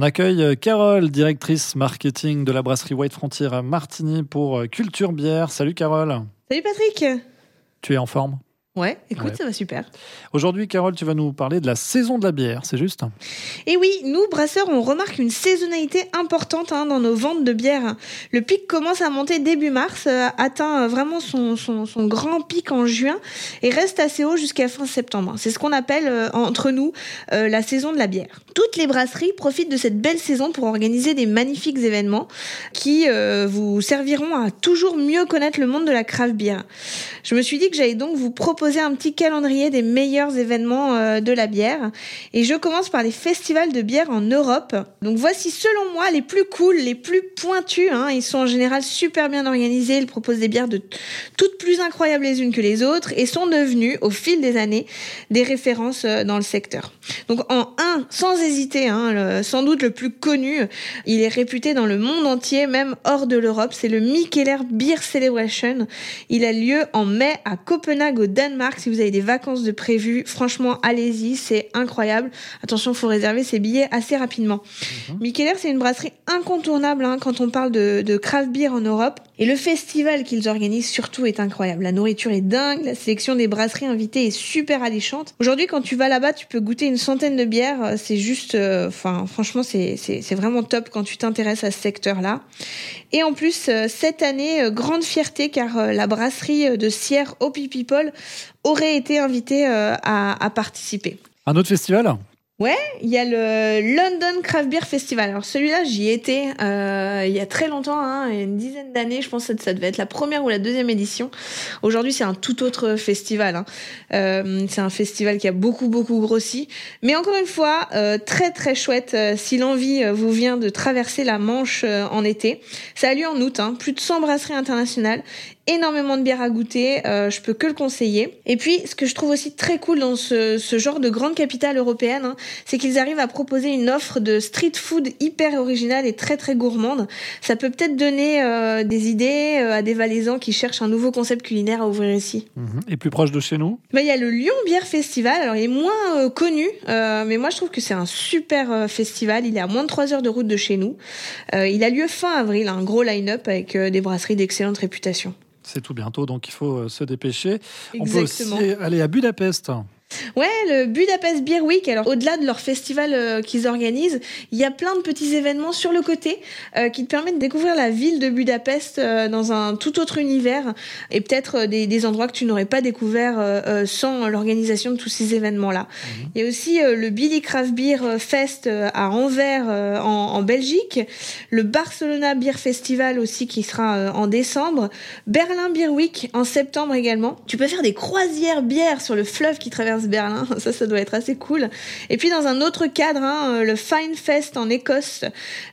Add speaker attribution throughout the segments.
Speaker 1: On accueille euh, Carole, directrice marketing de la brasserie White Frontier à Martigny pour euh, Culture Bière. Salut Carole.
Speaker 2: Salut Patrick.
Speaker 1: Tu es en forme?
Speaker 2: Ouais, écoute, ça va super.
Speaker 1: Aujourd'hui, Carole, tu vas nous parler de la saison de la bière, c'est juste
Speaker 2: Et oui, nous, brasseurs, on remarque une saisonnalité importante hein, dans nos ventes de bière. Le pic commence à monter début mars, euh, atteint euh, vraiment son, son, son, grand pic en juin et reste assez haut jusqu'à fin septembre. C'est ce qu'on appelle euh, entre nous la saison de la bière. Toutes les brasseries profitent de cette belle saison pour organiser des magnifiques événements qui vous serviront à toujours mieux connaître le monde de la craft beer. Je me suis dit que j'allais donc vous proposer un petit calendrier des meilleurs événements euh, de la bière. Et je commence par les festivals de bière en Europe. Donc voici selon moi les plus cool, les plus pointus. Hein. Ils sont en général super bien organisés. Ils proposent des bières de toutes plus incroyables les unes que les autres et sont devenus au fil des années des références euh, dans le secteur. Donc en un, sans hésiter, hein, sans doute le plus connu, il est réputé dans le monde entier, même hors de l'Europe. C'est le Mikkeller Beer Celebration. Il a lieu en mai à Copenhague au Danemark si vous avez des vacances de prévues, franchement, allez-y, c'est incroyable. Attention, faut réserver ses billets assez rapidement. Mm c'est une brasserie incontournable hein, quand on parle de, de craft beer en Europe. Et le festival qu'ils organisent surtout est incroyable. La nourriture est dingue, la sélection des brasseries invitées est super alléchante. Aujourd'hui, quand tu vas là-bas, tu peux goûter une centaine de bières. C'est juste, euh, enfin, franchement, c'est vraiment top quand tu t'intéresses à ce secteur-là. Et en plus, euh, cette année, euh, grande fierté car la brasserie de Sierre Hopi People aurait été invitée à participer.
Speaker 1: Un autre festival?
Speaker 2: Ouais, il y a le London Craft Beer Festival. Alors celui-là, j'y étais euh, il y a très longtemps, hein, une dizaine d'années. Je pense que ça devait être la première ou la deuxième édition. Aujourd'hui, c'est un tout autre festival. Hein. Euh, c'est un festival qui a beaucoup beaucoup grossi, mais encore une fois, euh, très très chouette. Euh, si l'envie euh, vous vient de traverser la Manche euh, en été, ça a lieu en août. Hein, plus de 100 brasseries internationales énormément de bières à goûter, euh, je peux que le conseiller. Et puis, ce que je trouve aussi très cool dans ce, ce genre de grande capitale européenne, hein, c'est qu'ils arrivent à proposer une offre de street food hyper originale et très très gourmande. Ça peut peut-être donner euh, des idées euh, à des Valaisans qui cherchent un nouveau concept culinaire à ouvrir ici.
Speaker 1: Mhm. Et plus proche de chez nous?
Speaker 2: Bah, Il y a le Lyon Bière Festival, alors il est moins euh, connu, mais moi je trouve que c'est un super festival, il est à moins de 3 heures de route de chez nous. il a lieu fin avril, un gros line-up avec des brasseries d'excellente réputation.
Speaker 1: C'est tout bientôt, donc il faut se dépêcher. On peut aussi aller à Budapest.
Speaker 2: Ouais, le Budapest Beer Week. Alors, au-delà de leur festival euh, qu'ils organisent, il y a plein de petits événements sur le côté euh, qui te permettent de découvrir la ville de Budapest euh, dans un tout autre univers et peut-être des, des, endroits que tu n'aurais pas découvert sans l'organisation de tous ces événements-là. Mhm. Il y a aussi le Billy Craft Beer Fest à Anvers en, en, Belgique, le Barcelona Beer Festival aussi qui sera en décembre, Berlin Beer Week en septembre également. Tu peux faire des croisières bières sur le fleuve qui traverse Berlin. Ça, ça doit être assez cool. Et puis dans un autre cadre, hein, euh, le Fine Fest en Écosse,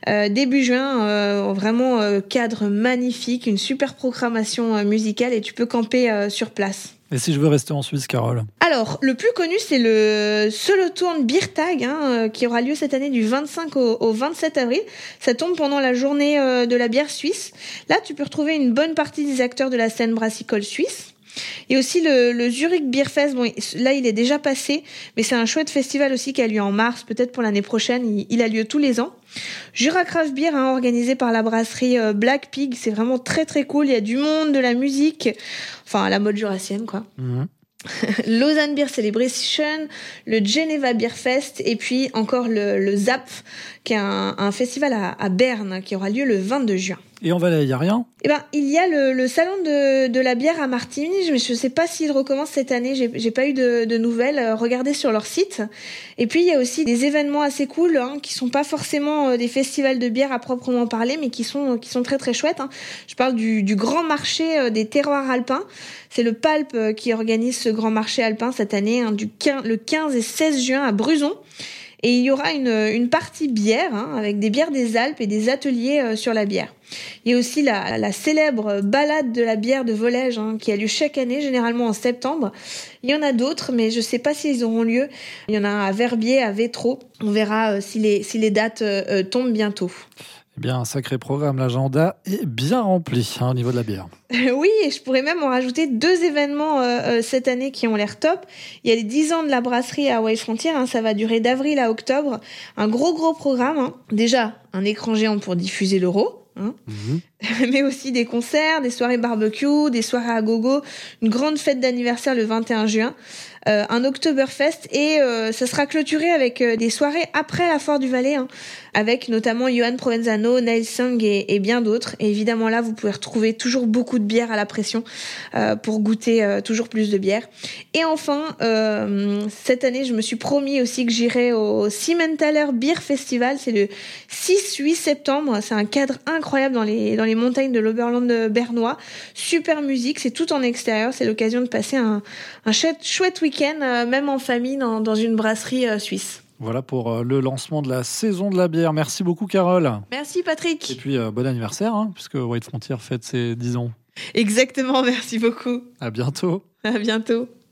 Speaker 2: euh, début juin, euh, vraiment cadre magnifique, une super programmation musicale et tu peux camper sur place.
Speaker 1: Et si je veux rester en Suisse, Carole?
Speaker 2: Alors, le plus connu, c'est le Solothurn Beer Tag, hein, qui aura lieu cette année du 25 au, au, 27 avril. Ça tombe pendant la journée de la bière suisse. Là, tu peux retrouver une bonne partie des acteurs de la scène brassicole suisse. Et aussi le, le Zurich Beer Fest, bon, là il est déjà passé, mais c'est un chouette festival aussi qui a lieu en mars, peut-être pour l'année prochaine, il, a lieu tous les ans. Jura Craft Beer, hein, organisé par la brasserie euh, Black Pig, c'est vraiment très très cool, il y a du monde, de la musique, enfin à la mode jurassienne quoi. Mhm. Lausanne Beer Celebration, le Geneva Beer Fest et puis encore le, le ZAP, qui est un, un festival à, à, Berne qui aura lieu le 22 juin.
Speaker 1: Et en Valais, il n'y a rien?
Speaker 2: Eh ben, il y a le, le salon de, de, la bière à Martigny, mais je ne sais pas s'il recommence cette année, j'ai pas eu de, de, nouvelles. Euh, regardez sur leur site. Et puis, il y a aussi des événements assez cool, hein, qui sont pas forcément euh, des festivals de bière à proprement parler, mais qui sont, qui sont très très chouettes. Hein. Je parle du, du grand marché euh, des terroirs alpins. C'est le PALP qui organise ce grand marché alpin cette année, hein, du 15, le 15 et 16 juin à Bruson. Et il y aura une, partie bière, hein, avec des bières des Alpes et des ateliers euh, sur la bière. Il y a aussi la, célèbre balade de la bière de Volège, hein, qui a lieu chaque année, généralement en septembre. Il y en a d'autres, mais je ne sais pas s'ils auront lieu. Il y en a à Verbier, à Vétro. On verra euh, si, les, si les dates euh, tombent bientôt.
Speaker 1: Eh bien, un sacré programme. L'agenda est bien rempli hein, au niveau de la bière.
Speaker 2: oui, et je pourrais même en rajouter deux événements euh, euh, cette année qui ont l'air top. Il y a les 10 ans de la brasserie à Hawaii Frontier. Hein, ça va durer d'avril à octobre. Un gros, gros programme. Hein. Déjà, un écran géant pour diffuser l'euro. Hein. Mhm. mais aussi des concerts, des soirées barbecue, des soirées à gogo, une grande fête d'anniversaire le 21 juin, un Oktoberfest et euh, ça sera clôturé avec euh, des soirées après la Foire du Valais, hein, avec notamment Johan Provenzano, Neil Sung et, et bien d'autres. Et évidemment là, vous pouvez retrouver toujours beaucoup de bière à la pression pour goûter toujours plus de bière. Et enfin, cette année, je me suis promis aussi que j'irai au Simmentaler Beer Festival. C'est le 6-8 septembre. C'est un cadre incroyable dans les dans les montagnes de l'Oberland bernois. Super musique, c'est tout en extérieur. C'est l'occasion de passer un, un chouette week-end, euh, même en famille, dans, dans une brasserie euh, suisse.
Speaker 1: Voilà pour euh, le lancement de la saison de la bière. Merci beaucoup, Carole.
Speaker 2: Merci, Patrick.
Speaker 1: Et puis, bon anniversaire, hein, puisque White Frontier fête ses 10 ans.
Speaker 2: Exactement, merci beaucoup.
Speaker 1: À bientôt.
Speaker 2: À bientôt.